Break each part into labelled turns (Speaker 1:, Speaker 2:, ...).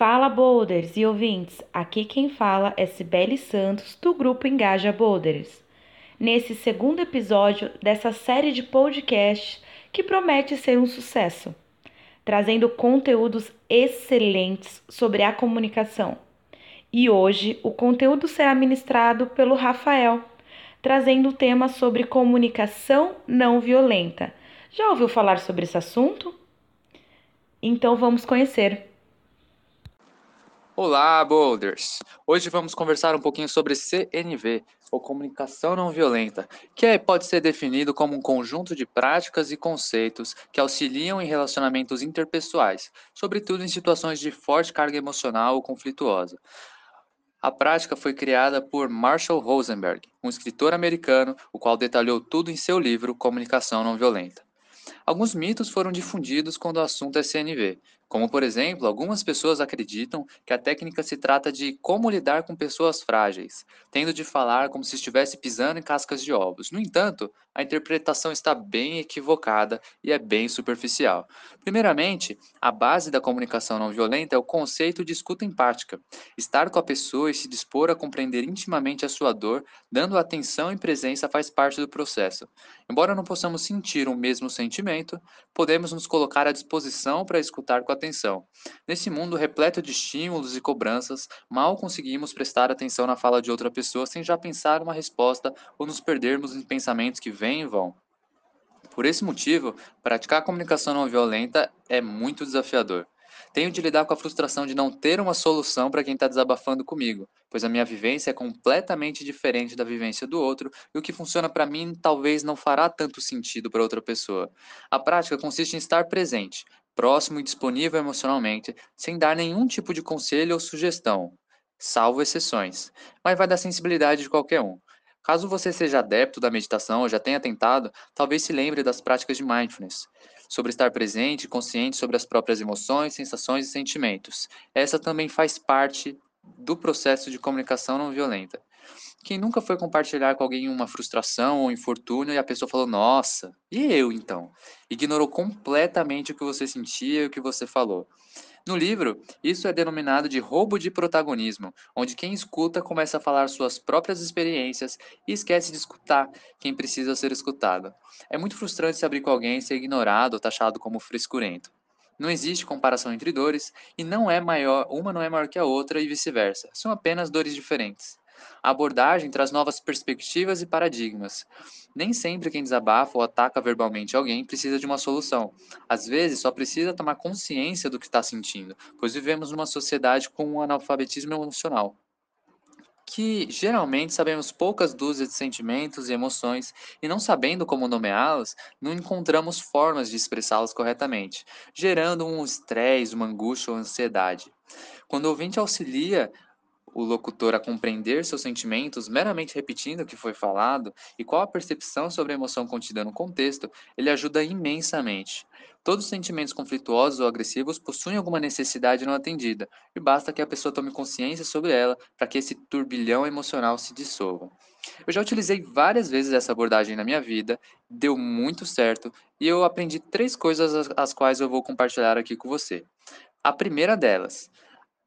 Speaker 1: Fala Boulders e ouvintes, aqui quem fala é Cibele Santos do grupo Engaja Boulders. Nesse segundo episódio dessa série de podcasts que promete ser um sucesso, trazendo conteúdos excelentes sobre a comunicação. E hoje o conteúdo será ministrado pelo Rafael, trazendo o tema sobre comunicação não violenta. Já ouviu falar sobre esse assunto? Então vamos conhecer.
Speaker 2: Olá, Boulders! Hoje vamos conversar um pouquinho sobre CNV, ou Comunicação Não Violenta, que é, pode ser definido como um conjunto de práticas e conceitos que auxiliam em relacionamentos interpessoais, sobretudo em situações de forte carga emocional ou conflituosa. A prática foi criada por Marshall Rosenberg, um escritor americano, o qual detalhou tudo em seu livro Comunicação Não Violenta. Alguns mitos foram difundidos quando o assunto é CNV, como, por exemplo, algumas pessoas acreditam que a técnica se trata de como lidar com pessoas frágeis, tendo de falar como se estivesse pisando em cascas de ovos. No entanto, a interpretação está bem equivocada e é bem superficial. Primeiramente, a base da comunicação não violenta é o conceito de escuta empática. Estar com a pessoa e se dispor a compreender intimamente a sua dor, dando atenção e presença faz parte do processo. Embora não possamos sentir o mesmo sentimento, podemos nos colocar à disposição para escutar com atenção. Nesse mundo repleto de estímulos e cobranças, mal conseguimos prestar atenção na fala de outra pessoa sem já pensar uma resposta ou nos perdermos em pensamentos que vêm e vão. Por esse motivo, praticar a comunicação não violenta é muito desafiador. Tenho de lidar com a frustração de não ter uma solução para quem está desabafando comigo, pois a minha vivência é completamente diferente da vivência do outro e o que funciona para mim talvez não fará tanto sentido para outra pessoa. A prática consiste em estar presente, próximo e disponível emocionalmente, sem dar nenhum tipo de conselho ou sugestão, salvo exceções, mas vai da sensibilidade de qualquer um. Caso você seja adepto da meditação ou já tenha tentado, talvez se lembre das práticas de mindfulness, sobre estar presente e consciente sobre as próprias emoções, sensações e sentimentos. Essa também faz parte do processo de comunicação não violenta. Quem nunca foi compartilhar com alguém uma frustração ou infortúnio e a pessoa falou, nossa, e eu então? Ignorou completamente o que você sentia e o que você falou. No livro, isso é denominado de roubo de protagonismo, onde quem escuta começa a falar suas próprias experiências e esquece de escutar quem precisa ser escutado. É muito frustrante se abrir com alguém e ser ignorado ou taxado como frescurento. Não existe comparação entre dores e não é maior, uma não é maior que a outra e vice-versa. São apenas dores diferentes. A abordagem traz novas perspectivas e paradigmas. Nem sempre quem desabafa ou ataca verbalmente alguém precisa de uma solução. Às vezes, só precisa tomar consciência do que está sentindo, pois vivemos numa sociedade com um analfabetismo emocional que geralmente sabemos poucas dúzias de sentimentos e emoções e não sabendo como nomeá-las, não encontramos formas de expressá-las corretamente, gerando um estresse, uma angústia ou ansiedade. Quando o ouvinte auxilia o locutor a compreender seus sentimentos meramente repetindo o que foi falado e qual a percepção sobre a emoção contida no contexto, ele ajuda imensamente. Todos os sentimentos conflituosos ou agressivos possuem alguma necessidade não atendida, e basta que a pessoa tome consciência sobre ela para que esse turbilhão emocional se dissolva. Eu já utilizei várias vezes essa abordagem na minha vida, deu muito certo, e eu aprendi três coisas as, quais eu vou compartilhar aqui com você. A primeira delas,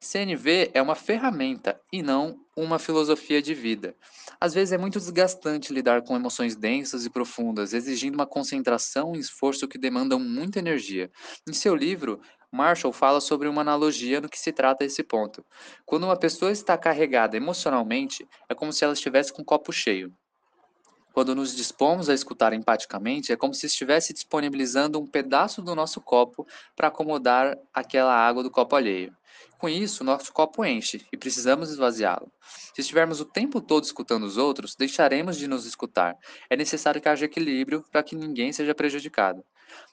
Speaker 2: CNV é uma ferramenta e não uma filosofia de vida. Às vezes é muito desgastante lidar com emoções densas e profundas, exigindo uma concentração e esforço que demandam muita energia. Em seu livro, Marshall fala sobre uma analogia no que se trata esse ponto. Quando uma pessoa está carregada emocionalmente, é como se ela estivesse com um copo cheio. Quando nos dispomos a escutar empaticamente, é como se estivesse disponibilizando um pedaço do nosso copo para acomodar aquela água do copo alheio. Com isso, nosso copo enche e precisamos esvaziá-lo. Se estivermos o tempo todo escutando os outros, deixaremos de nos escutar. É necessário que haja equilíbrio para que ninguém seja prejudicado.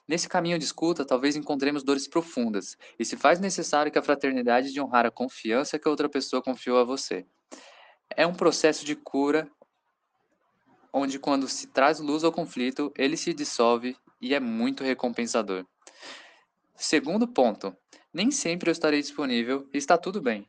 Speaker 2: Nesse caminho de escuta, talvez encontremos dores profundas, e se faz necessário que a fraternidade de honrar a confiança que a outra pessoa confiou a você. É um processo de cura onde quando se traz luz ao conflito, ele se dissolve e é muito recompensador. Segundo ponto, nem sempre eu estarei disponível e está tudo bem.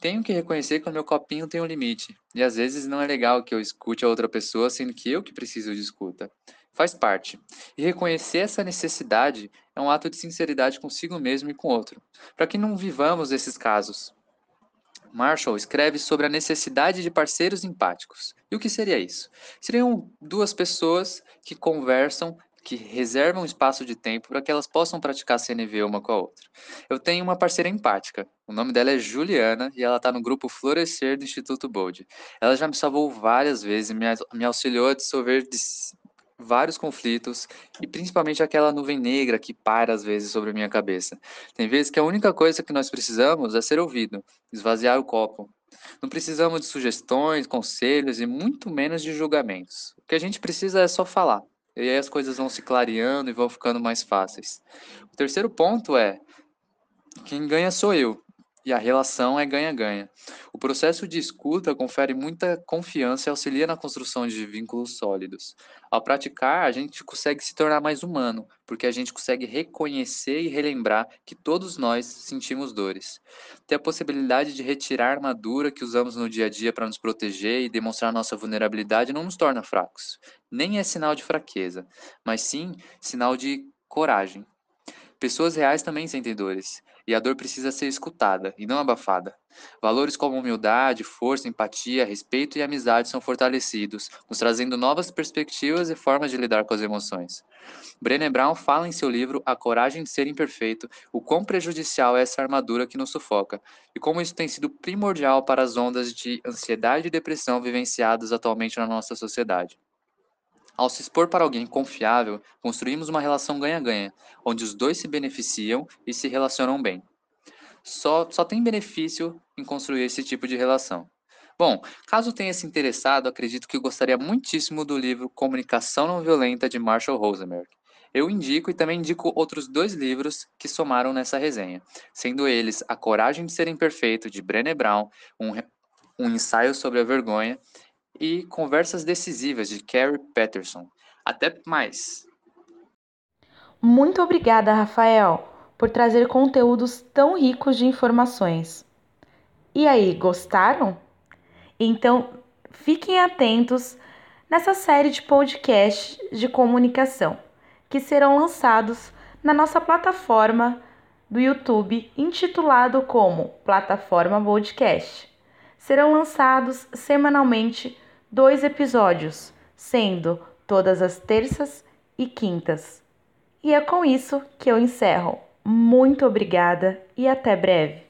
Speaker 2: Tenho que reconhecer que o meu copinho tem um limite, e às vezes não é legal que eu escute a outra pessoa sendo que eu que preciso de escuta. faz parte. E reconhecer essa necessidade é um ato de sinceridade consigo mesmo e com o outro, para que não vivamos esses casos. Marshall escreve sobre a necessidade de parceiros empáticos. E o que seria isso? Seriam duas pessoas que conversam que reservam espaço de tempo para que elas possam praticar CNV uma com a outra. Eu tenho uma parceira empática, o nome dela é Juliana e ela está no grupo Florescer do Instituto Bold. Ela já me salvou várias vezes, me, me auxiliou a dissolver vários conflitos e principalmente aquela nuvem negra que paira às vezes sobre minha cabeça. Tem vezes que a única coisa que nós precisamos é ser ouvido, esvaziar o copo. Não precisamos de sugestões, conselhos e muito menos de julgamentos. O que a gente precisa é só falar. E aí as coisas vão se clareando e vão ficando mais fáceis. O terceiro ponto é: quem ganha sou eu. E a relação é ganha-ganha. O processo de escuta confere muita confiança e auxilia na construção de vínculos sólidos. Ao praticar, a gente consegue se tornar mais humano, porque a gente consegue reconhecer e relembrar que todos nós sentimos dores. Ter a possibilidade de retirar a armadura que usamos no dia a dia para nos proteger e demonstrar nossa vulnerabilidade não nos torna fracos. Nem é sinal de fraqueza, mas sim sinal de coragem. Pessoas reais também sentem dores, e a dor precisa ser escutada e não abafada. Valores como humildade, força, empatia, respeito e amizade são fortalecidos, nos trazendo novas perspectivas e formas de lidar com as emoções. Brené Brown fala em seu livro A Coragem de Ser Imperfeito o quão prejudicial é essa armadura que nos sufoca e como isso tem sido primordial para as ondas de ansiedade e depressão vivenciadas atualmente na nossa sociedade. Ao se expor para alguém confiável, construímos uma relação ganha-ganha, onde os dois se beneficiam e se relacionam bem. Só, só tem benefício em construir esse tipo de relação. Bom, caso tenha se interessado, acredito que gostaria muitíssimo do livro Comunicação Não Violenta de Marshall Rosenberg. Eu indico e também indico outros dois livros que somaram nessa resenha, sendo eles A Coragem de Ser Imperfeito, de Brené Brown, um, um ensaio sobre a vergonha, e Conversas Decisivas, de Carrie Patterson. Até mais!
Speaker 1: Muito obrigada, Rafael, por trazer conteúdos tão ricos de informações. E aí, gostaram? Então, fiquem atentos nessa série de podcasts de comunicação que serão lançados na nossa plataforma do YouTube, intitulado como Plataforma Podcast. Serão lançados semanalmente dois episódios, sendo todas as terças e quintas. E é com isso que eu encerro. Muito obrigada e até breve.